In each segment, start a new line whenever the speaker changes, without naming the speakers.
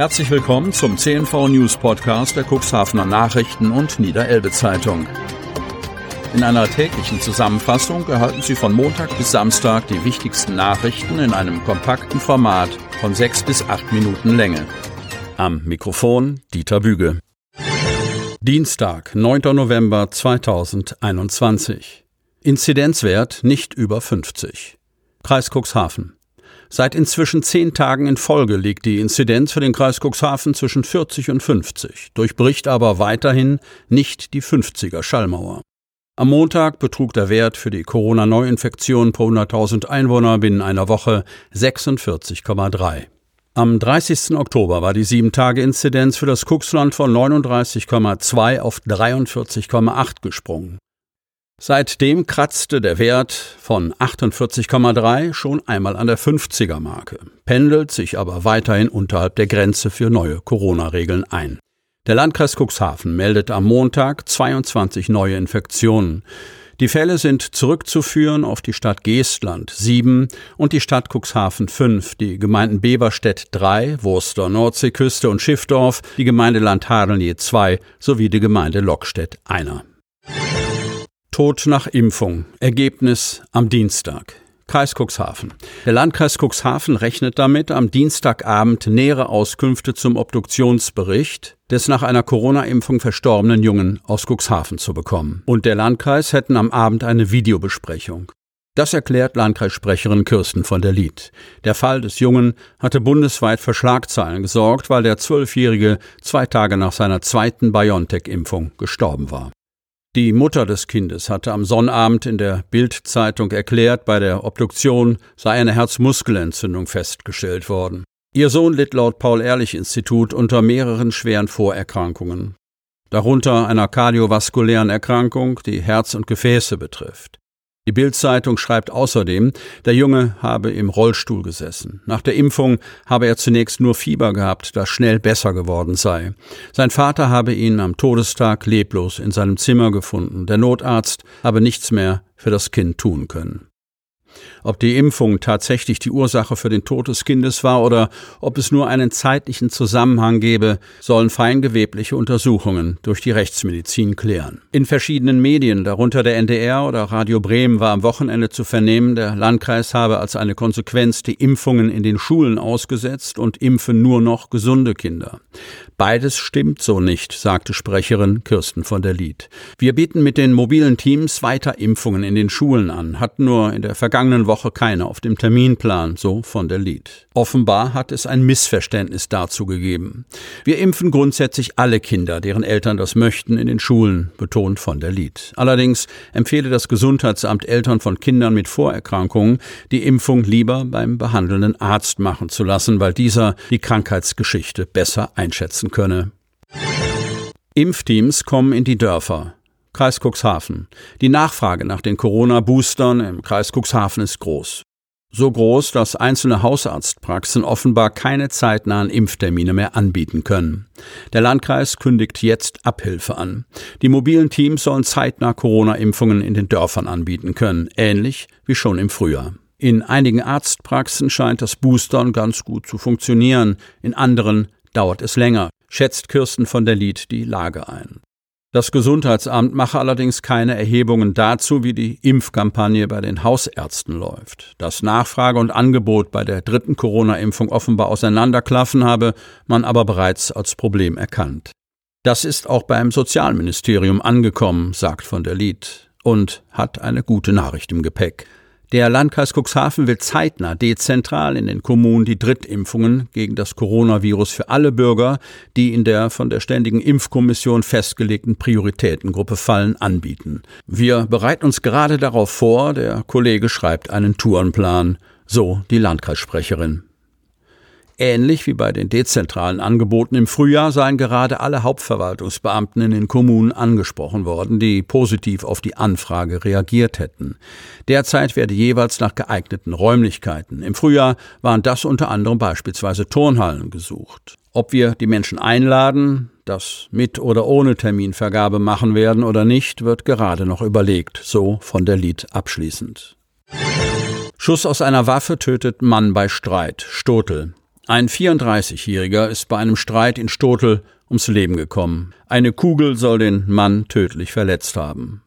Herzlich willkommen zum CNV News Podcast der Cuxhavener Nachrichten und Niederelbe Zeitung. In einer täglichen Zusammenfassung erhalten Sie von Montag bis Samstag die wichtigsten Nachrichten in einem kompakten Format von sechs bis acht Minuten Länge. Am Mikrofon Dieter Büge. Dienstag, 9. November 2021. Inzidenzwert nicht über 50. Kreis Cuxhaven. Seit inzwischen zehn Tagen in Folge liegt die Inzidenz für den Kreis Cuxhaven zwischen 40 und 50, durchbricht aber weiterhin nicht die 50er Schallmauer. Am Montag betrug der Wert für die Corona-Neuinfektion pro 100.000 Einwohner binnen einer Woche 46,3. Am 30. Oktober war die 7-Tage-Inzidenz für das Cuxland von 39,2 auf 43,8 gesprungen. Seitdem kratzte der Wert von 48,3 schon einmal an der 50er Marke, pendelt sich aber weiterhin unterhalb der Grenze für neue Corona-Regeln ein. Der Landkreis Cuxhaven meldet am Montag 22 neue Infektionen. Die Fälle sind zurückzuführen auf die Stadt Geestland 7 und die Stadt Cuxhaven 5, die Gemeinden Beverstedt 3, Wurster, Nordseeküste und Schiffdorf, die Gemeinde Landhadeln 2 sowie die Gemeinde Lockstedt 1. Tod nach Impfung. Ergebnis am Dienstag. Kreis Cuxhaven. Der Landkreis Cuxhaven rechnet damit, am Dienstagabend nähere Auskünfte zum Obduktionsbericht des nach einer Corona-Impfung verstorbenen Jungen aus Cuxhaven zu bekommen. Und der Landkreis hätten am Abend eine Videobesprechung. Das erklärt Landkreissprecherin Kirsten von der Lied. Der Fall des Jungen hatte bundesweit für Schlagzeilen gesorgt, weil der Zwölfjährige zwei Tage nach seiner zweiten BioNTech-Impfung gestorben war. Die Mutter des Kindes hatte am Sonnabend in der Bild-Zeitung erklärt, bei der Obduktion sei eine Herzmuskelentzündung festgestellt worden. Ihr Sohn litt laut Paul-Ehrlich-Institut unter mehreren schweren Vorerkrankungen, darunter einer kardiovaskulären Erkrankung, die Herz und Gefäße betrifft. Die Bild-Zeitung schreibt außerdem, der Junge habe im Rollstuhl gesessen. Nach der Impfung habe er zunächst nur Fieber gehabt, das schnell besser geworden sei. Sein Vater habe ihn am Todestag leblos in seinem Zimmer gefunden. Der Notarzt habe nichts mehr für das Kind tun können. Ob die Impfung tatsächlich die Ursache für den Tod des Kindes war oder ob es nur einen zeitlichen Zusammenhang gebe, sollen feingewebliche Untersuchungen durch die Rechtsmedizin klären. In verschiedenen Medien, darunter der NDR oder Radio Bremen, war am Wochenende zu vernehmen, der Landkreis habe als eine Konsequenz die Impfungen in den Schulen ausgesetzt und impfen nur noch gesunde Kinder. Beides stimmt so nicht, sagte Sprecherin Kirsten von der Lied. Wir bieten mit den mobilen Teams weiter Impfungen in den Schulen an, hatten nur in der vergangenen Woche keine auf dem Terminplan, so von der Lied. Offenbar hat es ein Missverständnis dazu gegeben. Wir impfen grundsätzlich alle Kinder, deren Eltern das möchten, in den Schulen, betont von der Lied. Allerdings empfehle das Gesundheitsamt Eltern von Kindern mit Vorerkrankungen, die Impfung lieber beim behandelnden Arzt machen zu lassen, weil dieser die Krankheitsgeschichte besser einschätzen könne. Impfteams kommen in die Dörfer. Kreis Cuxhaven. Die Nachfrage nach den Corona-Boostern im Kreis Cuxhaven ist groß. So groß, dass einzelne Hausarztpraxen offenbar keine zeitnahen Impftermine mehr anbieten können. Der Landkreis kündigt jetzt Abhilfe an. Die mobilen Teams sollen zeitnah Corona-Impfungen in den Dörfern anbieten können, ähnlich wie schon im Frühjahr. In einigen Arztpraxen scheint das Boostern ganz gut zu funktionieren, in anderen dauert es länger, schätzt Kirsten von der Lied die Lage ein. Das Gesundheitsamt mache allerdings keine Erhebungen dazu, wie die Impfkampagne bei den Hausärzten läuft. Dass Nachfrage und Angebot bei der dritten Corona-Impfung offenbar auseinanderklaffen habe, man aber bereits als Problem erkannt. Das ist auch beim Sozialministerium angekommen, sagt von der Lied, und hat eine gute Nachricht im Gepäck. Der Landkreis Cuxhaven will zeitnah dezentral in den Kommunen die Drittimpfungen gegen das Coronavirus für alle Bürger, die in der von der Ständigen Impfkommission festgelegten Prioritätengruppe fallen, anbieten. Wir bereiten uns gerade darauf vor, der Kollege schreibt einen Tourenplan, so die Landkreissprecherin. Ähnlich wie bei den dezentralen Angeboten im Frühjahr seien gerade alle Hauptverwaltungsbeamten in den Kommunen angesprochen worden, die positiv auf die Anfrage reagiert hätten. Derzeit werde jeweils nach geeigneten Räumlichkeiten. Im Frühjahr waren das unter anderem beispielsweise Turnhallen gesucht. Ob wir die Menschen einladen, das mit oder ohne Terminvergabe machen werden oder nicht, wird gerade noch überlegt, so von der Lied abschließend. Schuss aus einer Waffe tötet Mann bei Streit. Stotel. Ein 34-Jähriger ist bei einem Streit in Stotel ums Leben gekommen. Eine Kugel soll den Mann tödlich verletzt haben.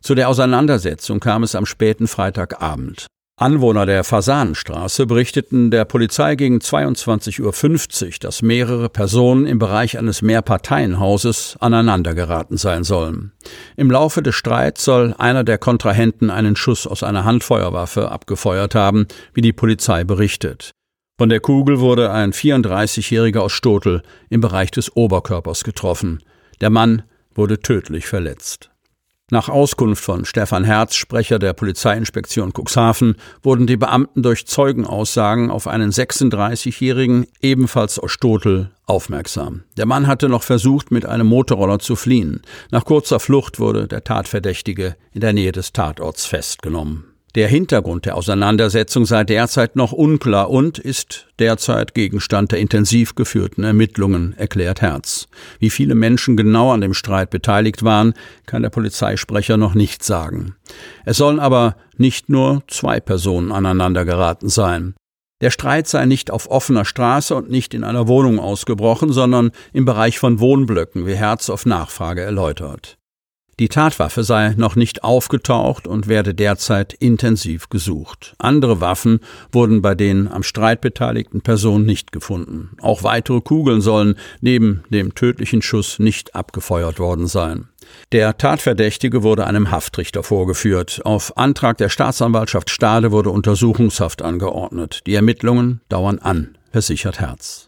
Zu der Auseinandersetzung kam es am späten Freitagabend. Anwohner der Fasanenstraße berichteten der Polizei gegen 22.50 Uhr, dass mehrere Personen im Bereich eines Mehrparteienhauses aneinandergeraten sein sollen. Im Laufe des Streits soll einer der Kontrahenten einen Schuss aus einer Handfeuerwaffe abgefeuert haben, wie die Polizei berichtet. Von der Kugel wurde ein 34-Jähriger aus Stotel im Bereich des Oberkörpers getroffen. Der Mann wurde tödlich verletzt. Nach Auskunft von Stefan Herz, Sprecher der Polizeiinspektion Cuxhaven, wurden die Beamten durch Zeugenaussagen auf einen 36-Jährigen, ebenfalls aus Stotel, aufmerksam. Der Mann hatte noch versucht, mit einem Motorroller zu fliehen. Nach kurzer Flucht wurde der Tatverdächtige in der Nähe des Tatorts festgenommen. Der Hintergrund der Auseinandersetzung sei derzeit noch unklar und ist derzeit Gegenstand der intensiv geführten Ermittlungen, erklärt Herz. Wie viele Menschen genau an dem Streit beteiligt waren, kann der Polizeisprecher noch nicht sagen. Es sollen aber nicht nur zwei Personen aneinander geraten sein. Der Streit sei nicht auf offener Straße und nicht in einer Wohnung ausgebrochen, sondern im Bereich von Wohnblöcken, wie Herz auf Nachfrage erläutert. Die Tatwaffe sei noch nicht aufgetaucht und werde derzeit intensiv gesucht. Andere Waffen wurden bei den am Streit beteiligten Personen nicht gefunden. Auch weitere Kugeln sollen neben dem tödlichen Schuss nicht abgefeuert worden sein. Der Tatverdächtige wurde einem Haftrichter vorgeführt. Auf Antrag der Staatsanwaltschaft Stade wurde Untersuchungshaft angeordnet. Die Ermittlungen dauern an, versichert Herz.